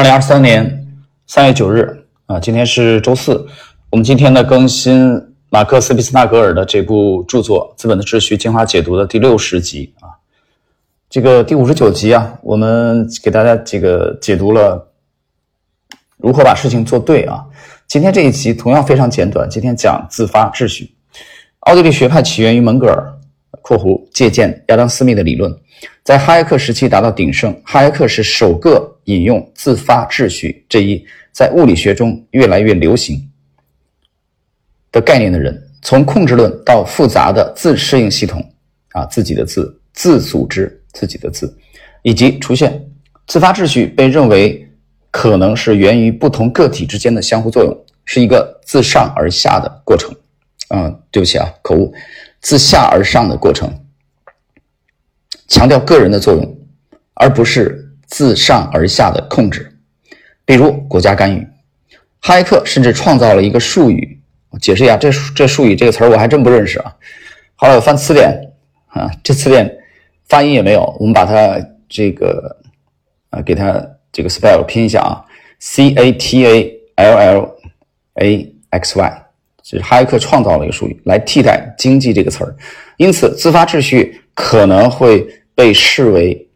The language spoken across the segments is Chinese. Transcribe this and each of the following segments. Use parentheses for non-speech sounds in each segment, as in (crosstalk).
二零二三年三月九日啊，今天是周四。我们今天呢更新马克思·毕斯纳格尔的这部著作《资本的秩序》精华解读的第六十集啊。这个第五十九集啊，我们给大家这个解读了如何把事情做对啊。今天这一集同样非常简短，今天讲自发秩序。奥地利学派起源于门格尔（括弧借鉴亚当·斯密的理论），在哈耶克时期达到鼎盛。哈耶克是首个。引用自发秩序这一在物理学中越来越流行的概念的人，从控制论到复杂的自适应系统，啊，自己的自自组织自己的自，以及出现自发秩序，被认为可能是源于不同个体之间的相互作用，是一个自上而下的过程。啊，对不起啊，口误，自下而上的过程，强调个人的作用，而不是。自上而下的控制，比如国家干预。哈耶克甚至创造了一个术语，我解释一下，这这术语这个词儿我还真不认识啊。后来我翻词典啊，这词典发音也没有，我们把它这个啊给它这个 spell 拼一下啊，c a t a l l a x y，就是哈耶克创造了一个术语来替代经济这个词儿，因此自发秩序可能会被视为。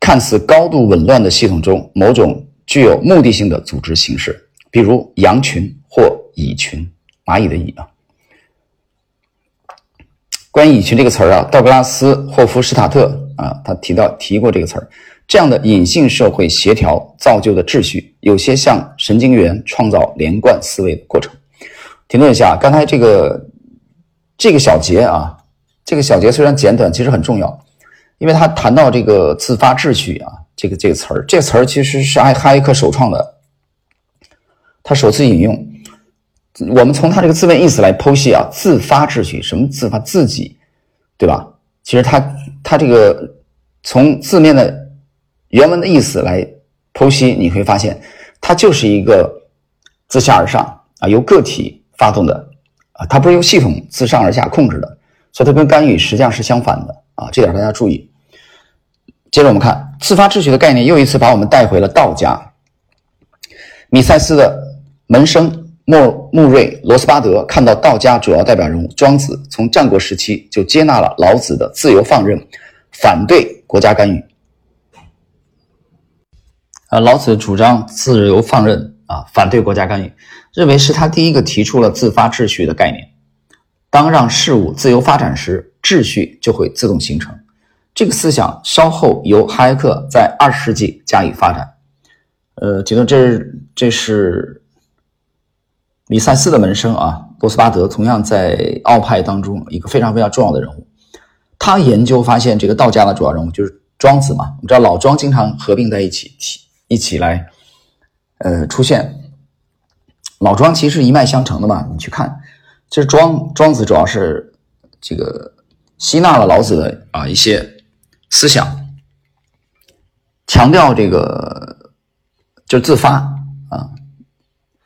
看似高度紊乱的系统中，某种具有目的性的组织形式，比如羊群或蚁群，蚂蚁的蚁啊。关于蚁群这个词儿啊，道格拉斯·霍夫施塔特啊，他提到提过这个词儿。这样的隐性社会协调造就的秩序，有些像神经元创造连贯思维的过程。停顿一下，刚才这个这个小节啊，这个小节虽然简短，其实很重要。因为他谈到这个自发秩序啊，这个这个词儿，这词儿其实是艾哈耶克首创的，他首次引用。我们从他这个字面意思来剖析啊，自发秩序什么自发自己，对吧？其实他他这个从字面的原文的意思来剖析，你会发现它就是一个自下而上啊，由个体发动的啊，它不是由系统自上而下控制的，所以它跟干预实际上是相反的啊，这点大家注意。接着我们看自发秩序的概念，又一次把我们带回了道家。米塞斯的门生莫穆瑞罗斯巴德看到道家主要代表人物庄子从战国时期就接纳了老子的自由放任，反对国家干预。啊，老子主张自由放任啊，反对国家干预，认为是他第一个提出了自发秩序的概念。当让事物自由发展时，秩序就会自动形成。这个思想稍后由哈耶克在二十世纪加以发展。呃，觉得这是这是米塞斯的门生啊，罗斯巴德同样在奥派当中一个非常非常重要的人物。他研究发现，这个道家的主要人物就是庄子嘛。我们知道老庄经常合并在一起，一起来呃出现。老庄其实一脉相承的嘛，你去看，其实庄庄子主要是这个吸纳了老子的啊一些。思想强调这个就自发啊，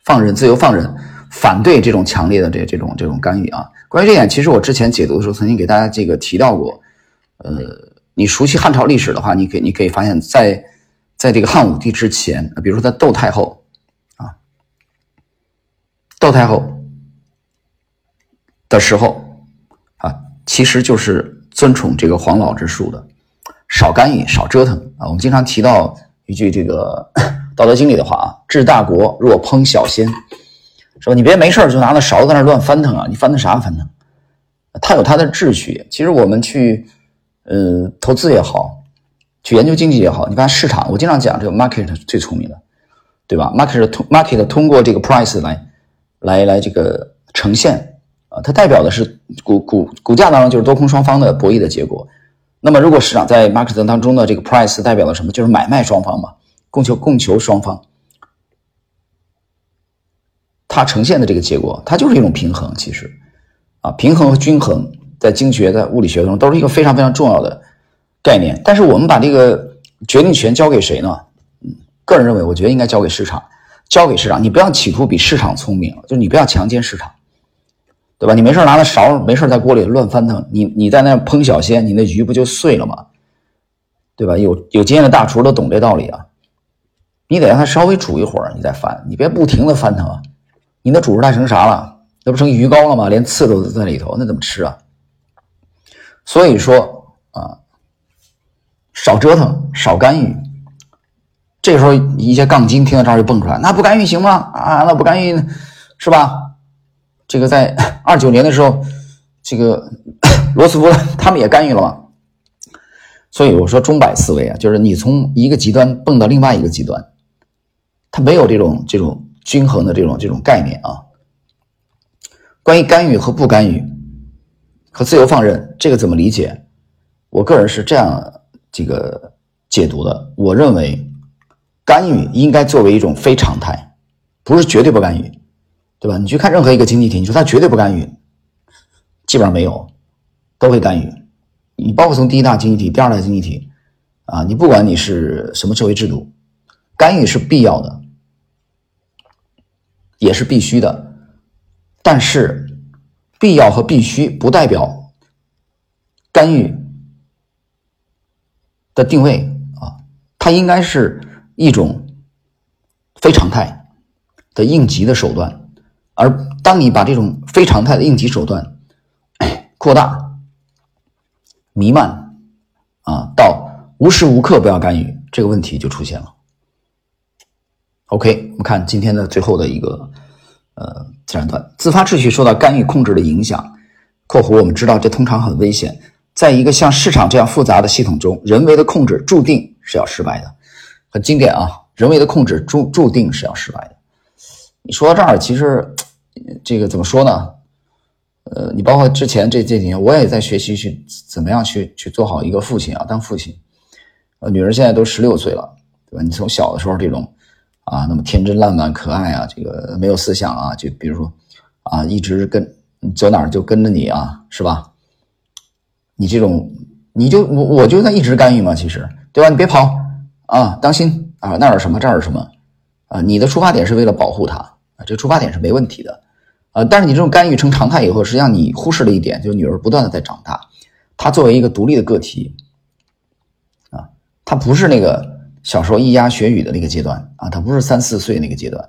放任自由放任，反对这种强烈的这这种这种干预啊。关于这点，其实我之前解读的时候曾经给大家这个提到过。呃，你熟悉汉朝历史的话，你可以你可以发现，在在这个汉武帝之前，比如说在窦太后啊，窦太后的时候啊，其实就是尊崇这个黄老之术的。少干预，少折腾啊！我们经常提到一句这个 (coughs)《道德经》里的话啊：“治大国若烹小鲜。”是吧？你别没事就拿那勺子在那乱翻腾啊！你翻腾啥翻腾？它有它的秩序。其实我们去呃投资也好，去研究经济也好，你看市场，我经常讲这个 market 最聪明的，对吧？market 通 market 通过这个 price 来来来这个呈现啊，它代表的是股股股价当中就是多空双方的博弈的结果。那么，如果市场在 market 当中的这个 price 代表了什么？就是买卖双方嘛，供求供求双方，它呈现的这个结果，它就是一种平衡。其实，啊，平衡和均衡在经济学、在物理学中都是一个非常非常重要的概念。但是，我们把这个决定权交给谁呢？个人认为，我觉得应该交给市场，交给市场。你不要企图比市场聪明，就你不要强奸市场。对吧？你没事拿着勺，没事在锅里乱翻腾，你你在那烹小鲜，你那鱼不就碎了吗？对吧？有有经验的大厨都懂这道理啊。你得让它稍微煮一会儿，你再翻，你别不停的翻腾啊！你那煮出来成啥了？那不成鱼糕了吗？连刺都在里头，那怎么吃啊？所以说啊，少折腾，少干预。这时候，一些杠精听到这儿就蹦出来：“那不干预行吗？啊，那不干预是吧？”这个在二九年的时候，这个 (coughs) 罗斯福 (coughs) 他们也干预了嘛。所以我说钟摆思维啊，就是你从一个极端蹦到另外一个极端。他没有这种这种均衡的这种这种概念啊。关于干预和不干预和自由放任，这个怎么理解？我个人是这样这个解读的。我认为，干预应该作为一种非常态，不是绝对不干预，对吧？你去看任何一个经济体，你说它绝对不干预，基本上没有，都会干预。你包括从第一大经济体、第二大经济体啊，你不管你是什么社会制度。干预是必要的，也是必须的，但是必要和必须不代表干预的定位啊，它应该是一种非常态的应急的手段，而当你把这种非常态的应急手段扩大、弥漫啊，到无时无刻不要干预，这个问题就出现了。OK，我们看今天的最后的一个呃自然段，自发秩序受到干预控制的影响。括弧我们知道这通常很危险，在一个像市场这样复杂的系统中，人为的控制注定是要失败的。很经典啊，人为的控制注注定是要失败的。你说到这儿，其实这个怎么说呢？呃，你包括之前这这几年，我也在学习去怎么样去去做好一个父亲啊，当父亲。呃，女儿现在都十六岁了，对吧？你从小的时候这种。啊，那么天真烂漫、可爱啊，这个没有思想啊，就比如说，啊，一直跟走哪儿就跟着你啊，是吧？你这种，你就我我就在一直干预嘛，其实，对吧？你别跑啊，当心啊，那儿什么，这儿什么啊？你的出发点是为了保护他啊，这出发点是没问题的啊。但是你这种干预成常态以后，实际上你忽视了一点，就是女儿不断的在长大，她作为一个独立的个体啊，她不是那个。小时候咿呀学语的那个阶段啊，他不是三四岁那个阶段，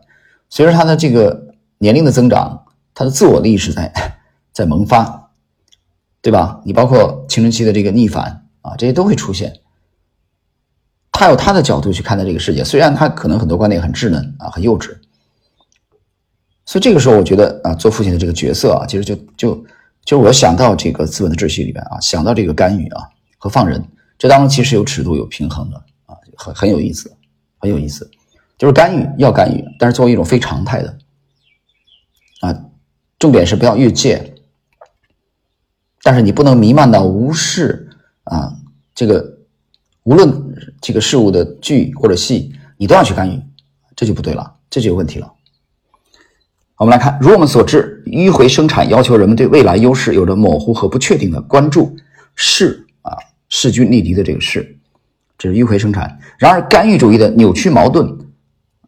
随着他的这个年龄的增长，他的自我的意识在 (laughs) 在萌发，对吧？你包括青春期的这个逆反啊，这些都会出现。他有他的角度去看待这个世界，虽然他可能很多观点很稚嫩啊，很幼稚。所以这个时候，我觉得啊，做父亲的这个角色啊，其实就就就我想到这个资本的秩序里边啊，想到这个干预啊和放任，这当中其实有尺度、有平衡的啊。很很有意思，很有意思，就是干预要干预，但是作为一种非常态的啊，重点是不要越界，但是你不能弥漫到无视啊，这个无论这个事物的巨或者细，你都要去干预，这就不对了，这就有问题了。我们来看，如我们所知，迂回生产要求人们对未来优势有着模糊和不确定的关注，势啊势均力敌的这个势。这是迂回生产。然而，干预主义的扭曲矛盾，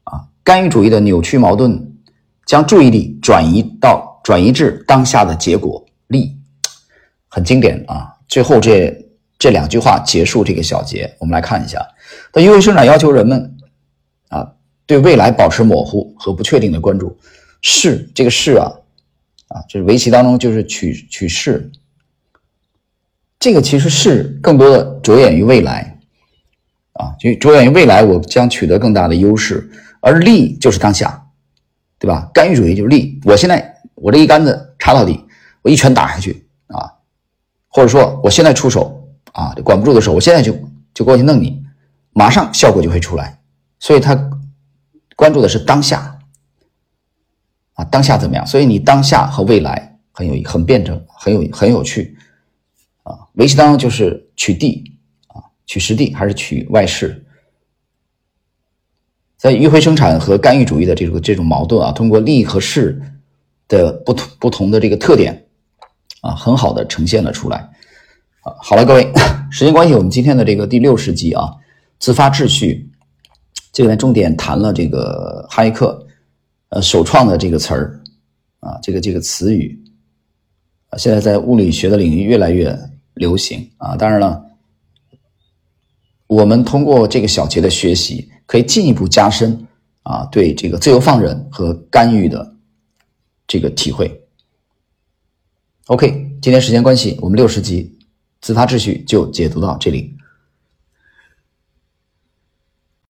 啊，干预主义的扭曲矛盾，将注意力转移到转移至当下的结果利，很经典啊。最后这这两句话结束这个小节，我们来看一下。那因为生产要求人们啊，对未来保持模糊和不确定的关注。是这个是啊，啊，就是围棋当中就是取取势，这个其实是更多的着眼于未来。啊，就着眼于未来，我将取得更大的优势，而利就是当下，对吧？干预主义就是利，我现在我这一杆子插到底，我一拳打下去啊，或者说我现在出手啊，管不住的时候，我现在就就过去弄你，马上效果就会出来。所以他关注的是当下啊，当下怎么样？所以你当下和未来很有很辩证，很有很有趣啊。围棋当中就是取地啊。取实地还是取外势？在迂回生产和干预主义的这个这种矛盾啊，通过利和势的不同不同的这个特点啊，很好的呈现了出来啊。好了，各位，时间关系，我们今天的这个第六十集啊，自发秩序，这里面重点谈了这个哈耶克呃首创的这个词儿啊，这个这个词语啊，现在在物理学的领域越来越流行啊。当然了。我们通过这个小节的学习。可以进一步加深啊对这个自由放任和干预的这个体会。OK，今天时间关系，我们六十集自发秩序就解读到这里。